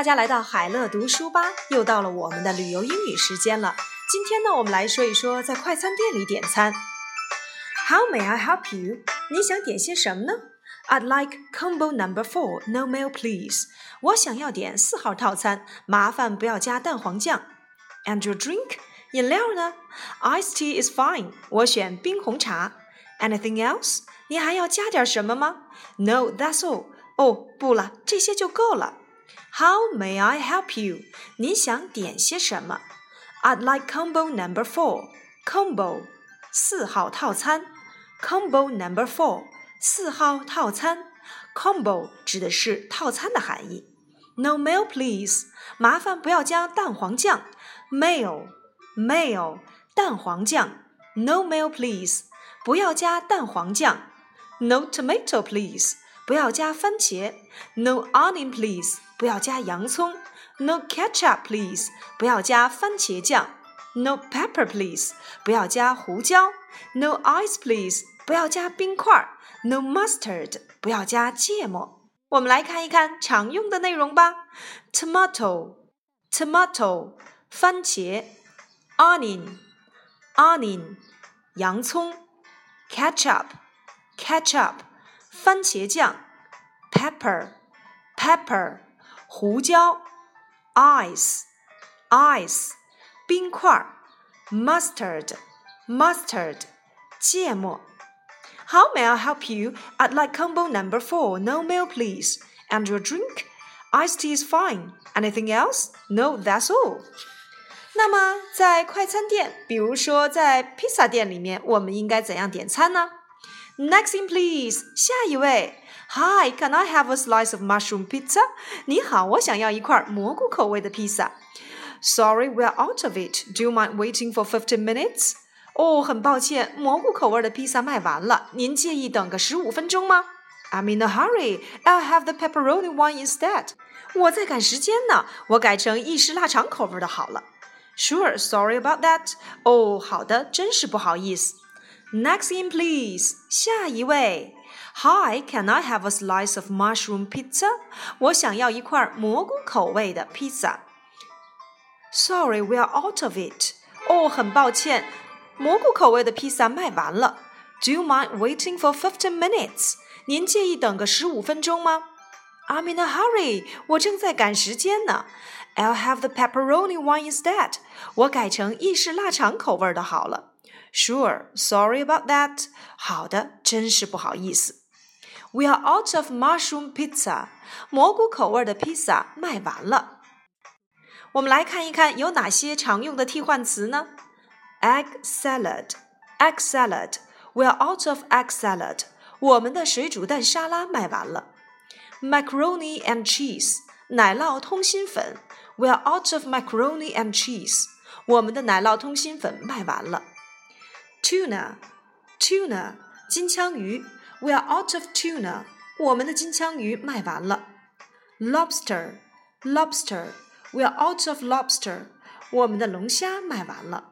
大家来到海乐读书吧，又到了我们的旅游英语时间了。今天呢，我们来说一说在快餐店里点餐。How may I help you？你想点些什么呢？I'd like combo number four, no mayo, please。我想要点四号套餐，麻烦不要加蛋黄酱。And your drink？饮料呢？Ice tea is fine。我选冰红茶。Anything else？你还要加点什么吗？No, that's all。哦，不了，这些就够了。How may I help you？你想点些什么？I'd like combo number four. Combo 四号套餐。Combo number four 四号套餐。Combo 指的是套餐的含义。No mayo, please。麻烦不要加蛋黄酱。Mayo, mayo 蛋黄酱。No mayo, please。不要加蛋黄酱。No tomato, please。 不要加番茄。No onion, please。不要加洋葱；No ketchup, please。不要加番茄酱；No pepper, please。不要加胡椒；No ice, please。不要加冰块；No mustard。不要加芥末。我们来看一看常用的内容吧：tomato, tomato，番茄；onion, onion，洋葱；ketchup, ketchup， 番茄酱；pepper, pepper。胡椒，ice，ice，冰块儿，mustard，mustard，芥末。How may I help you? I'd like combo number four, no mayo, please. And your drink? Iced tea is fine. Anything else? No, that's all. 那么在快餐店，比如说在披萨店里面，我们应该怎样点餐呢 ？Next in, please. 下一位。Hi, can I have a slice of mushroom pizza? 你好，我想要一块蘑菇口味的披萨。Sorry, we're out of it. Do you mind waiting for fifteen minutes? 哦，很抱歉，蘑菇口味的披萨卖完了。您介意等个十五分钟吗？I'm in a hurry. I'll have the pepperoni one instead. 我在赶时间呢，我改成意式腊肠口味的好了。Sure, sorry about that. 哦，好的，真是不好意思。 Next in, please. 下一位。Hi, can I have a slice of mushroom pizza? 我想要一块蘑菇口味的披萨。Sorry, we are out of it. 哦，很抱歉，蘑菇口味的披萨卖完了。Do you mind waiting for fifteen minutes? 您介意等个十五分钟吗？I'm in a hurry. 我正在赶时间呢。I'll have the pepperoni one instead. 我改成意式腊肠口味的好了。 Sure, sorry about that. 好的，真是不好意思。We are out of mushroom pizza. 蘑菇口味的披萨卖完了。我们来看一看有哪些常用的替换词呢？Egg salad, egg salad. We are out of egg salad. 我们的水煮蛋沙拉卖完了。Macaroni and cheese. 奶酪通心粉。We are out of macaroni and cheese. 我们的奶酪通心粉卖完了。 Tuna, tuna. 金枪鱼。we are out of tuna. 我们的金枪鱼卖完了。Lobster, lobster. We are out of lobster. 我们的龙虾卖完了。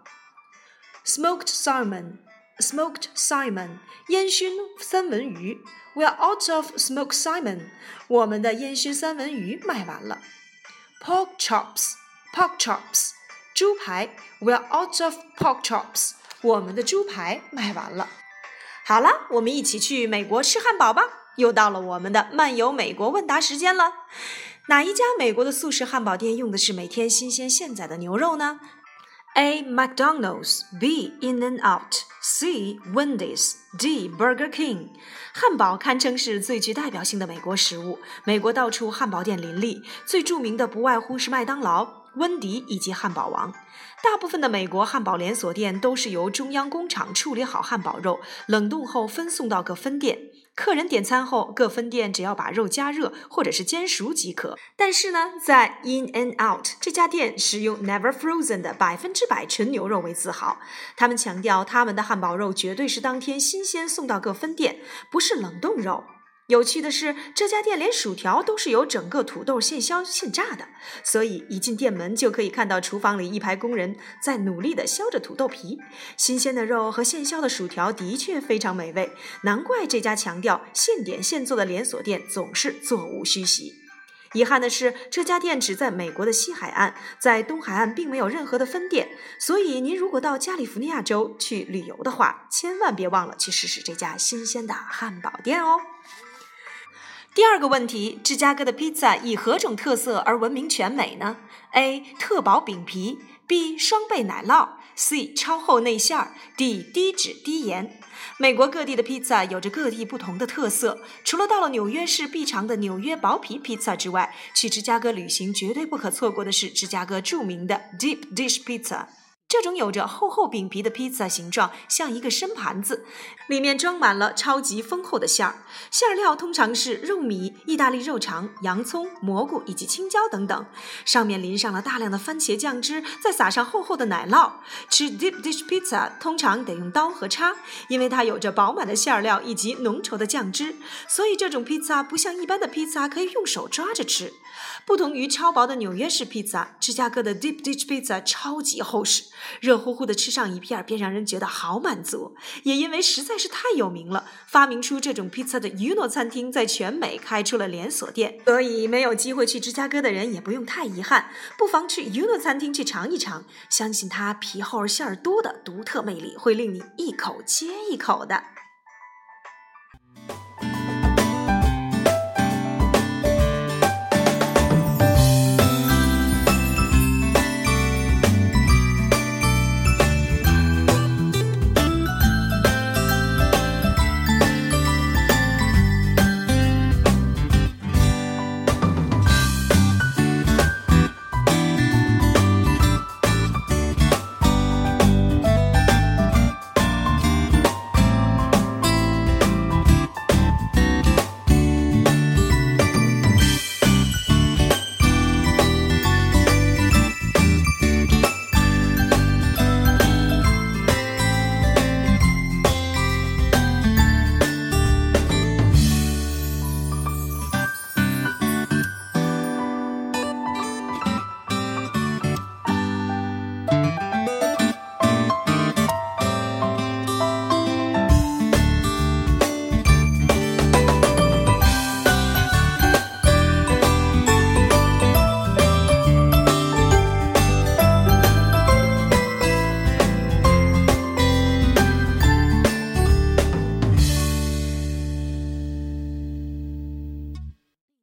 Smoked salmon, smoked salmon. 烟熏三文鱼。We are out of smoked salmon. 我们的烟熏三文鱼卖完了。Pork chops, pork chops. 猪排。We are out of pork chops. 我们的猪排卖完了。好了，我们一起去美国吃汉堡吧！又到了我们的漫游美国问答时间了。哪一家美国的速食汉堡店用的是每天新鲜现宰的牛肉呢？A. McDonald's B. In and Out C. Wendy's D. Burger King。汉堡堪称是最具代表性的美国食物，美国到处汉堡店林立，最著名的不外乎是麦当劳。温迪以及汉堡王，大部分的美国汉堡连锁店都是由中央工厂处理好汉堡肉，冷冻后分送到各分店。客人点餐后，各分店只要把肉加热或者是煎熟即可。但是呢，在 In and Out 这家店使用 Never Frozen 的百分之百纯牛肉为自豪。他们强调，他们的汉堡肉绝对是当天新鲜送到各分店，不是冷冻肉。有趣的是，这家店连薯条都是由整个土豆现削现炸的，所以一进店门就可以看到厨房里一排工人在努力地削着土豆皮。新鲜的肉和现削的薯条的确非常美味，难怪这家强调现点现做的连锁店总是座无虚席。遗憾的是，这家店只在美国的西海岸，在东海岸并没有任何的分店。所以，您如果到加利福尼亚州去旅游的话，千万别忘了去试试这家新鲜的汉堡店哦。第二个问题，芝加哥的披萨以何种特色而闻名全美呢？A. 特薄饼皮，B. 双倍奶酪，C. 超厚内馅儿，D. 低脂低盐。美国各地的披萨有着各地不同的特色，除了到了纽约市必尝的纽约薄皮披萨之外，去芝加哥旅行绝对不可错过的是芝加哥著名的 Deep Dish Pizza。这种有着厚厚饼皮的披萨形状像一个深盘子，里面装满了超级丰厚的馅儿。馅料通常是肉米、意大利肉肠、洋葱、蘑菇以及青椒等等，上面淋上了大量的番茄酱汁，再撒上厚厚的奶酪。吃 deep dish pizza 通常得用刀和叉，因为它有着饱满的馅料以及浓稠的酱汁，所以这种披萨不像一般的披萨可以用手抓着吃。不同于超薄的纽约式披萨，芝加哥的 deep dish pizza 超级厚实。热乎乎的吃上一片，便让人觉得好满足。也因为实在是太有名了，发明出这种披萨的 Uno 餐厅在全美开出了连锁店。所以没有机会去芝加哥的人也不用太遗憾，不妨去 Uno 餐厅去尝一尝，相信它皮厚馅儿多的独特魅力会令你一口接一口的。